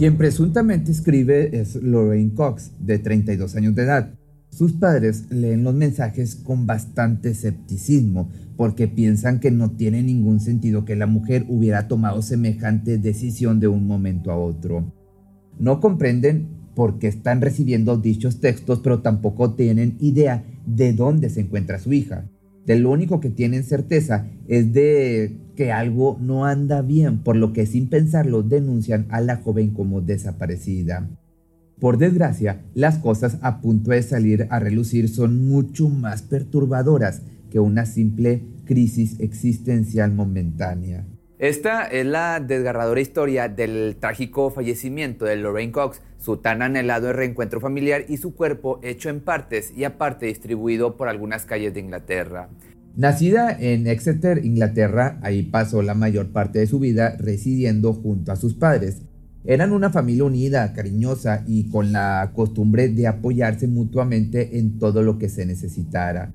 Quien presuntamente escribe es Lorraine Cox, de 32 años de edad. Sus padres leen los mensajes con bastante escepticismo porque piensan que no tiene ningún sentido que la mujer hubiera tomado semejante decisión de un momento a otro. No comprenden por qué están recibiendo dichos textos, pero tampoco tienen idea de dónde se encuentra su hija. De lo único que tienen certeza es de que algo no anda bien, por lo que sin pensarlo denuncian a la joven como desaparecida. Por desgracia, las cosas a punto de salir a relucir son mucho más perturbadoras que una simple crisis existencial momentánea. Esta es la desgarradora historia del trágico fallecimiento de Lorraine Cox, su tan anhelado reencuentro familiar y su cuerpo hecho en partes y aparte distribuido por algunas calles de Inglaterra. Nacida en Exeter, Inglaterra, ahí pasó la mayor parte de su vida residiendo junto a sus padres. Eran una familia unida, cariñosa y con la costumbre de apoyarse mutuamente en todo lo que se necesitara.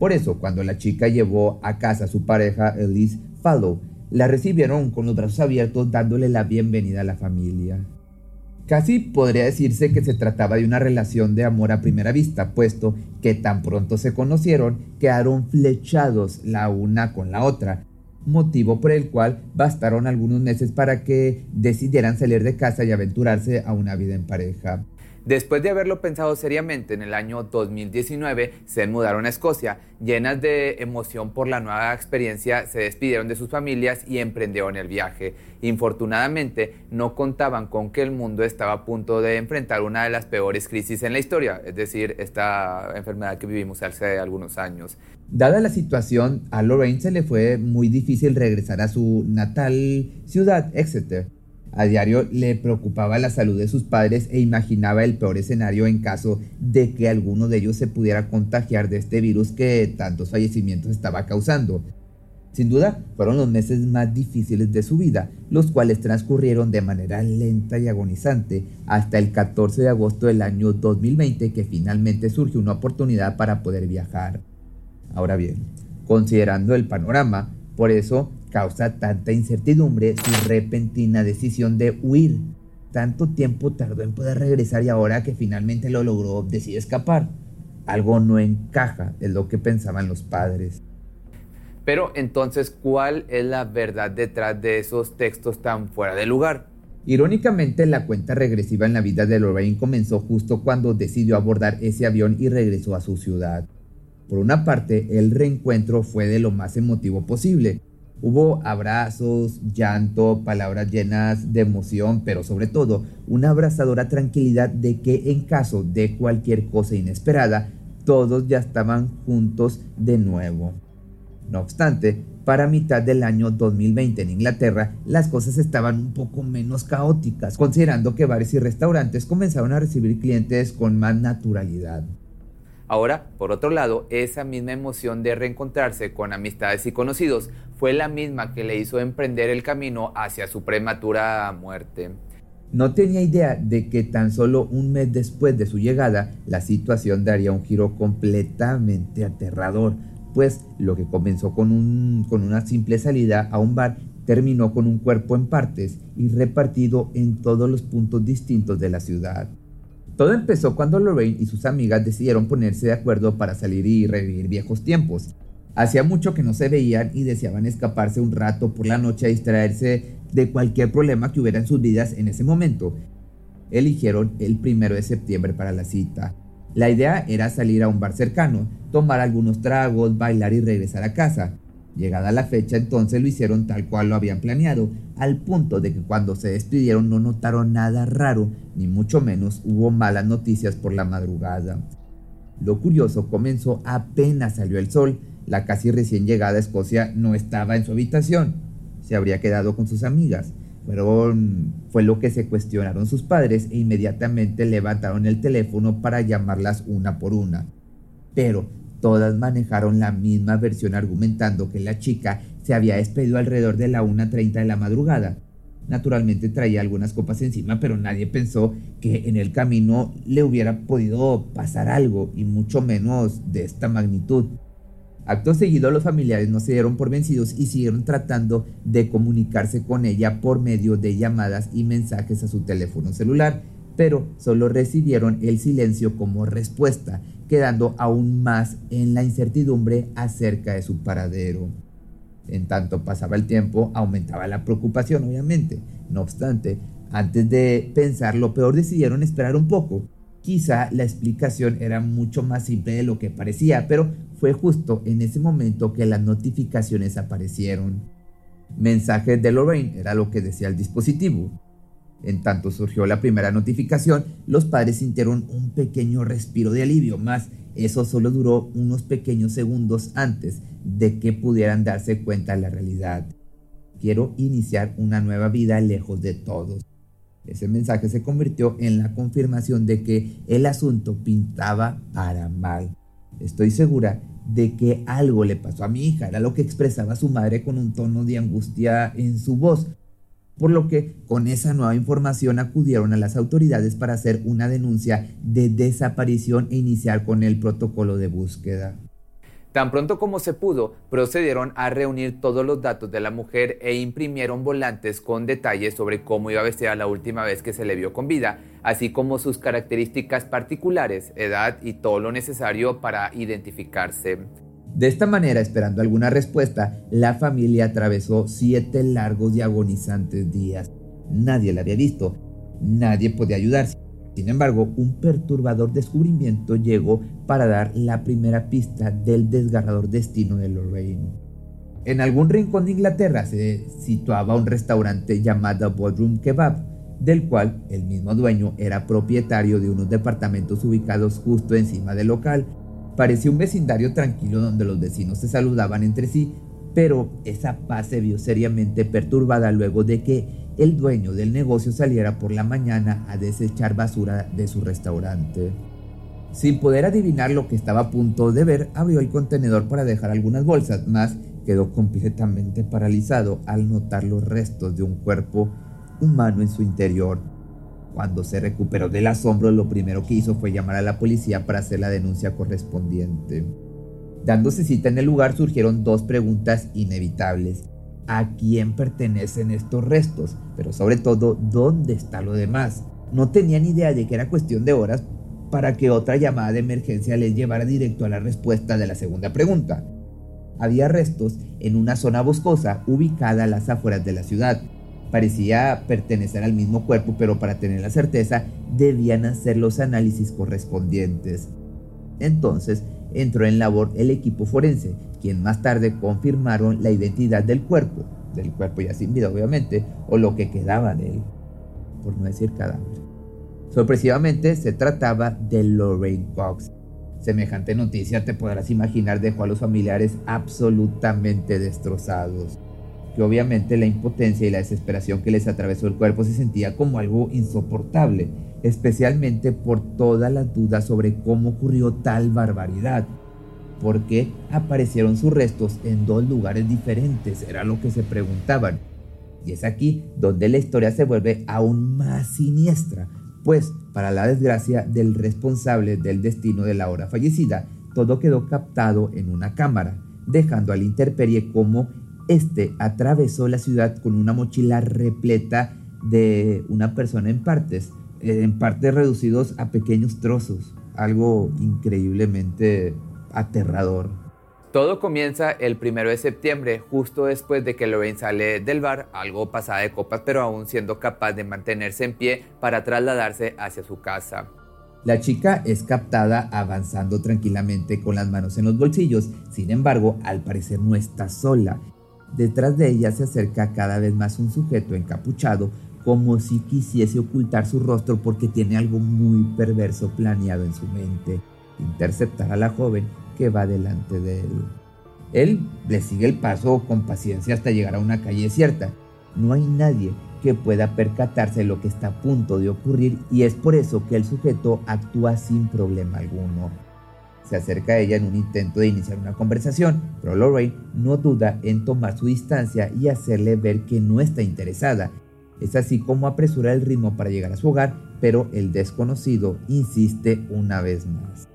Por eso, cuando la chica llevó a casa a su pareja, Elise Fallow, la recibieron con los brazos abiertos dándole la bienvenida a la familia. Casi podría decirse que se trataba de una relación de amor a primera vista, puesto que tan pronto se conocieron quedaron flechados la una con la otra, motivo por el cual bastaron algunos meses para que decidieran salir de casa y aventurarse a una vida en pareja. Después de haberlo pensado seriamente en el año 2019, se mudaron a Escocia. Llenas de emoción por la nueva experiencia, se despidieron de sus familias y emprendieron el viaje. Infortunadamente, no contaban con que el mundo estaba a punto de enfrentar una de las peores crisis en la historia, es decir, esta enfermedad que vivimos hace algunos años. Dada la situación, a Lorraine se le fue muy difícil regresar a su natal ciudad, Exeter a diario le preocupaba la salud de sus padres e imaginaba el peor escenario en caso de que alguno de ellos se pudiera contagiar de este virus que tantos fallecimientos estaba causando. Sin duda, fueron los meses más difíciles de su vida, los cuales transcurrieron de manera lenta y agonizante hasta el 14 de agosto del año 2020 que finalmente surgió una oportunidad para poder viajar. Ahora bien, considerando el panorama, por eso causa tanta incertidumbre su repentina decisión de huir. Tanto tiempo tardó en poder regresar y ahora que finalmente lo logró decide escapar. Algo no encaja, es lo que pensaban los padres. Pero entonces, ¿cuál es la verdad detrás de esos textos tan fuera de lugar? Irónicamente, la cuenta regresiva en la vida de Lorraine comenzó justo cuando decidió abordar ese avión y regresó a su ciudad. Por una parte, el reencuentro fue de lo más emotivo posible, Hubo abrazos, llanto, palabras llenas de emoción, pero sobre todo una abrazadora tranquilidad de que en caso de cualquier cosa inesperada, todos ya estaban juntos de nuevo. No obstante, para mitad del año 2020 en Inglaterra, las cosas estaban un poco menos caóticas, considerando que bares y restaurantes comenzaron a recibir clientes con más naturalidad. Ahora, por otro lado, esa misma emoción de reencontrarse con amistades y conocidos fue la misma que le hizo emprender el camino hacia su prematura muerte. No tenía idea de que tan solo un mes después de su llegada, la situación daría un giro completamente aterrador, pues lo que comenzó con, con una simple salida a un bar terminó con un cuerpo en partes y repartido en todos los puntos distintos de la ciudad. Todo empezó cuando Lorraine y sus amigas decidieron ponerse de acuerdo para salir y revivir viejos tiempos. Hacía mucho que no se veían y deseaban escaparse un rato por la noche a distraerse de cualquier problema que hubiera en sus vidas en ese momento. Eligieron el primero de septiembre para la cita. La idea era salir a un bar cercano, tomar algunos tragos, bailar y regresar a casa. Llegada la fecha, entonces lo hicieron tal cual lo habían planeado, al punto de que cuando se despidieron no notaron nada raro, ni mucho menos hubo malas noticias por la madrugada. Lo curioso comenzó apenas salió el sol. La casi recién llegada a Escocia no estaba en su habitación, se habría quedado con sus amigas. Fueron, fue lo que se cuestionaron sus padres e inmediatamente levantaron el teléfono para llamarlas una por una. Pero Todas manejaron la misma versión argumentando que la chica se había despedido alrededor de la 1.30 de la madrugada. Naturalmente traía algunas copas encima, pero nadie pensó que en el camino le hubiera podido pasar algo, y mucho menos de esta magnitud. Acto seguido los familiares no se dieron por vencidos y siguieron tratando de comunicarse con ella por medio de llamadas y mensajes a su teléfono celular, pero solo recibieron el silencio como respuesta, quedando aún más en la incertidumbre acerca de su paradero. En tanto pasaba el tiempo, aumentaba la preocupación, obviamente. No obstante, antes de pensar lo peor, decidieron esperar un poco. Quizá la explicación era mucho más simple de lo que parecía, pero fue justo en ese momento que las notificaciones aparecieron. Mensaje de Lorraine era lo que decía el dispositivo. En tanto surgió la primera notificación, los padres sintieron un pequeño respiro de alivio, más eso solo duró unos pequeños segundos antes de que pudieran darse cuenta de la realidad. Quiero iniciar una nueva vida lejos de todos. Ese mensaje se convirtió en la confirmación de que el asunto pintaba para mal. Estoy segura de que algo le pasó a mi hija, era lo que expresaba su madre con un tono de angustia en su voz, por lo que con esa nueva información acudieron a las autoridades para hacer una denuncia de desaparición e iniciar con el protocolo de búsqueda. Tan pronto como se pudo, procedieron a reunir todos los datos de la mujer e imprimieron volantes con detalles sobre cómo iba vestida la última vez que se le vio con vida, así como sus características particulares, edad y todo lo necesario para identificarse. De esta manera, esperando alguna respuesta, la familia atravesó siete largos y agonizantes días. Nadie la había visto, nadie podía ayudarse. Sin embargo, un perturbador descubrimiento llegó para dar la primera pista del desgarrador destino de Lorraine. En algún rincón de Inglaterra se situaba un restaurante llamado Boardroom Kebab, del cual el mismo dueño era propietario de unos departamentos ubicados justo encima del local Parecía un vecindario tranquilo donde los vecinos se saludaban entre sí, pero esa paz se vio seriamente perturbada luego de que el dueño del negocio saliera por la mañana a desechar basura de su restaurante. Sin poder adivinar lo que estaba a punto de ver, abrió el contenedor para dejar algunas bolsas, mas quedó completamente paralizado al notar los restos de un cuerpo humano en su interior. Cuando se recuperó del asombro, lo primero que hizo fue llamar a la policía para hacer la denuncia correspondiente. Dándose cita en el lugar surgieron dos preguntas inevitables. ¿A quién pertenecen estos restos? Pero sobre todo, ¿dónde está lo demás? No tenían idea de que era cuestión de horas para que otra llamada de emergencia les llevara directo a la respuesta de la segunda pregunta. Había restos en una zona boscosa ubicada a las afueras de la ciudad, parecía pertenecer al mismo cuerpo, pero para tener la certeza debían hacer los análisis correspondientes. Entonces entró en labor el equipo forense, quien más tarde confirmaron la identidad del cuerpo, del cuerpo ya sin vida obviamente, o lo que quedaba de él, por no decir cadáver. Sorpresivamente se trataba de Lorraine Cox. Semejante noticia te podrás imaginar dejó a los familiares absolutamente destrozados que obviamente la impotencia y la desesperación que les atravesó el cuerpo se sentía como algo insoportable, especialmente por todas las dudas sobre cómo ocurrió tal barbaridad. ¿Por qué aparecieron sus restos en dos lugares diferentes? Era lo que se preguntaban. Y es aquí donde la historia se vuelve aún más siniestra, pues para la desgracia del responsable del destino de la hora fallecida, todo quedó captado en una cámara, dejando a la intemperie como este atravesó la ciudad con una mochila repleta de una persona en partes, en partes reducidos a pequeños trozos, algo increíblemente aterrador. Todo comienza el primero de septiembre, justo después de que Lorraine sale del bar, algo pasada de copas, pero aún siendo capaz de mantenerse en pie para trasladarse hacia su casa. La chica es captada avanzando tranquilamente con las manos en los bolsillos, sin embargo, al parecer no está sola. Detrás de ella se acerca cada vez más un sujeto encapuchado, como si quisiese ocultar su rostro porque tiene algo muy perverso planeado en su mente, interceptar a la joven que va delante de él. Él le sigue el paso con paciencia hasta llegar a una calle cierta. No hay nadie que pueda percatarse de lo que está a punto de ocurrir y es por eso que el sujeto actúa sin problema alguno. Se acerca a ella en un intento de iniciar una conversación, pero Lorraine no duda en tomar su distancia y hacerle ver que no está interesada. Es así como apresura el ritmo para llegar a su hogar, pero el desconocido insiste una vez más.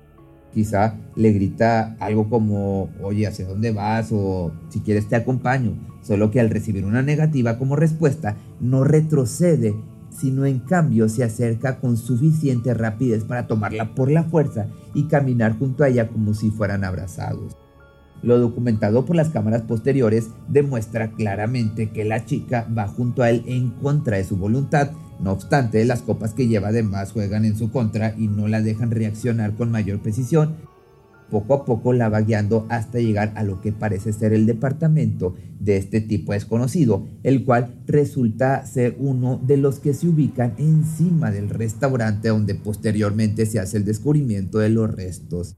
Quizá le grita algo como, oye, ¿hacia dónde vas? o si quieres te acompaño, solo que al recibir una negativa como respuesta, no retrocede, sino en cambio se acerca con suficiente rapidez para tomarla por la fuerza y caminar junto a ella como si fueran abrazados. Lo documentado por las cámaras posteriores demuestra claramente que la chica va junto a él en contra de su voluntad, no obstante, las copas que lleva además juegan en su contra y no la dejan reaccionar con mayor precisión. Poco a poco la va guiando hasta llegar a lo que parece ser el departamento de este tipo desconocido, el cual resulta ser uno de los que se ubican encima del restaurante donde posteriormente se hace el descubrimiento de los restos.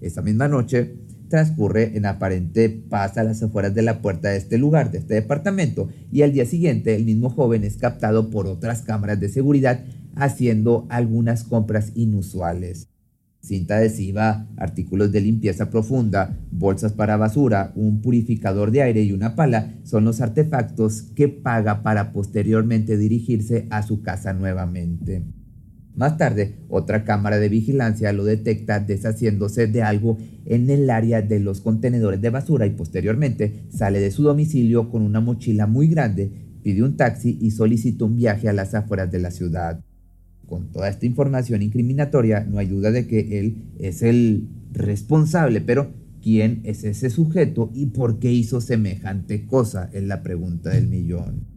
Esa misma noche, transcurre en aparente paz a las afueras de la puerta de este lugar, de este departamento, y al día siguiente el mismo joven es captado por otras cámaras de seguridad haciendo algunas compras inusuales. Cinta adhesiva, artículos de limpieza profunda, bolsas para basura, un purificador de aire y una pala son los artefactos que paga para posteriormente dirigirse a su casa nuevamente. Más tarde, otra cámara de vigilancia lo detecta deshaciéndose de algo en el área de los contenedores de basura y posteriormente sale de su domicilio con una mochila muy grande, pide un taxi y solicita un viaje a las afueras de la ciudad. Con toda esta información incriminatoria, no hay duda de que él es el responsable, pero ¿quién es ese sujeto y por qué hizo semejante cosa? Es la pregunta del millón.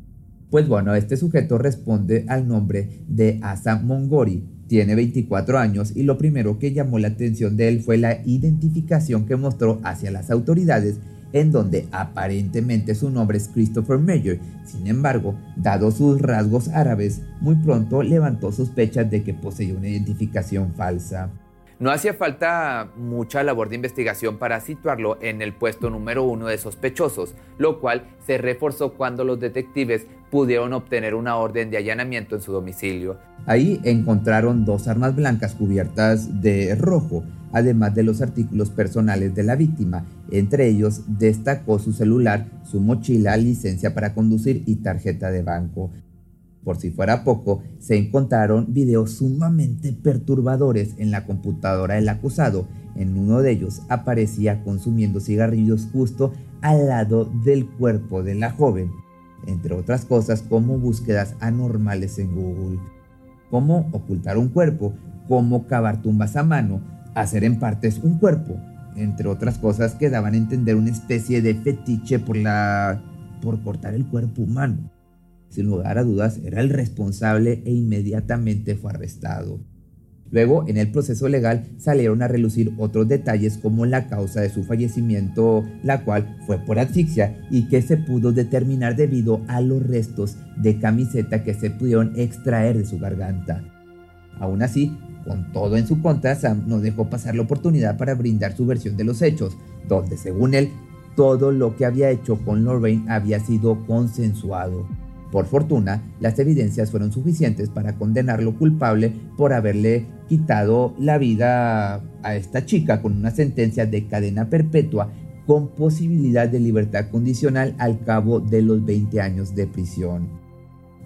Pues bueno, este sujeto responde al nombre de Asa Mongori. Tiene 24 años y lo primero que llamó la atención de él fue la identificación que mostró hacia las autoridades en donde aparentemente su nombre es Christopher Mayer. Sin embargo, dado sus rasgos árabes, muy pronto levantó sospechas de que poseía una identificación falsa. No hacía falta mucha labor de investigación para situarlo en el puesto número uno de sospechosos, lo cual se reforzó cuando los detectives pudieron obtener una orden de allanamiento en su domicilio. Ahí encontraron dos armas blancas cubiertas de rojo, además de los artículos personales de la víctima. Entre ellos destacó su celular, su mochila, licencia para conducir y tarjeta de banco. Por si fuera poco, se encontraron videos sumamente perturbadores en la computadora del acusado. En uno de ellos aparecía consumiendo cigarrillos justo al lado del cuerpo de la joven, entre otras cosas como búsquedas anormales en Google. Cómo ocultar un cuerpo, cómo cavar tumbas a mano, hacer en partes un cuerpo, entre otras cosas que daban a entender una especie de fetiche por la por cortar el cuerpo humano. Sin lugar a dudas, era el responsable e inmediatamente fue arrestado. Luego, en el proceso legal, salieron a relucir otros detalles como la causa de su fallecimiento, la cual fue por asfixia y que se pudo determinar debido a los restos de camiseta que se pudieron extraer de su garganta. Aún así, con todo en su contra, Sam no dejó pasar la oportunidad para brindar su versión de los hechos, donde según él, todo lo que había hecho con Lorraine había sido consensuado. Por fortuna, las evidencias fueron suficientes para condenarlo culpable por haberle quitado la vida a esta chica con una sentencia de cadena perpetua con posibilidad de libertad condicional al cabo de los 20 años de prisión.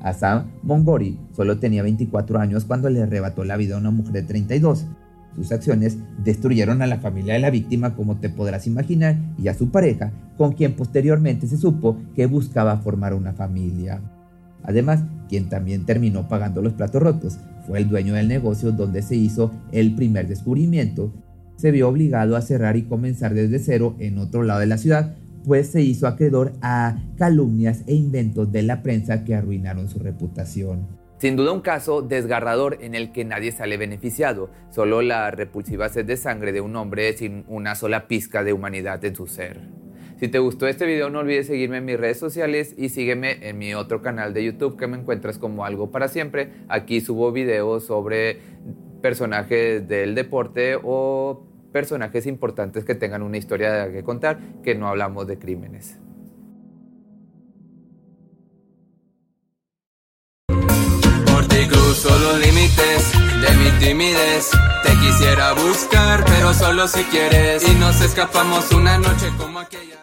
Assam Mongori solo tenía 24 años cuando le arrebató la vida a una mujer de 32. Sus acciones destruyeron a la familia de la víctima, como te podrás imaginar, y a su pareja, con quien posteriormente se supo que buscaba formar una familia. Además, quien también terminó pagando los platos rotos fue el dueño del negocio donde se hizo el primer descubrimiento. Se vio obligado a cerrar y comenzar desde cero en otro lado de la ciudad, pues se hizo acreedor a calumnias e inventos de la prensa que arruinaron su reputación. Sin duda un caso desgarrador en el que nadie sale beneficiado, solo la repulsiva sed de sangre de un hombre sin una sola pizca de humanidad en su ser. Si te gustó este video no olvides seguirme en mis redes sociales y sígueme en mi otro canal de YouTube que me encuentras como algo para siempre. Aquí subo videos sobre personajes del deporte o personajes importantes que tengan una historia que contar, que no hablamos de crímenes. cruzo los límites de mi timidez. Te quisiera buscar, pero solo si quieres. Y nos escapamos una noche como aquella.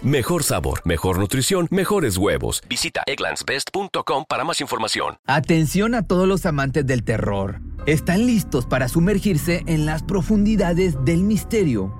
Best. Mejor sabor, mejor nutrición, mejores huevos. Visita egglandsbest.com para más información. Atención a todos los amantes del terror. ¿Están listos para sumergirse en las profundidades del misterio?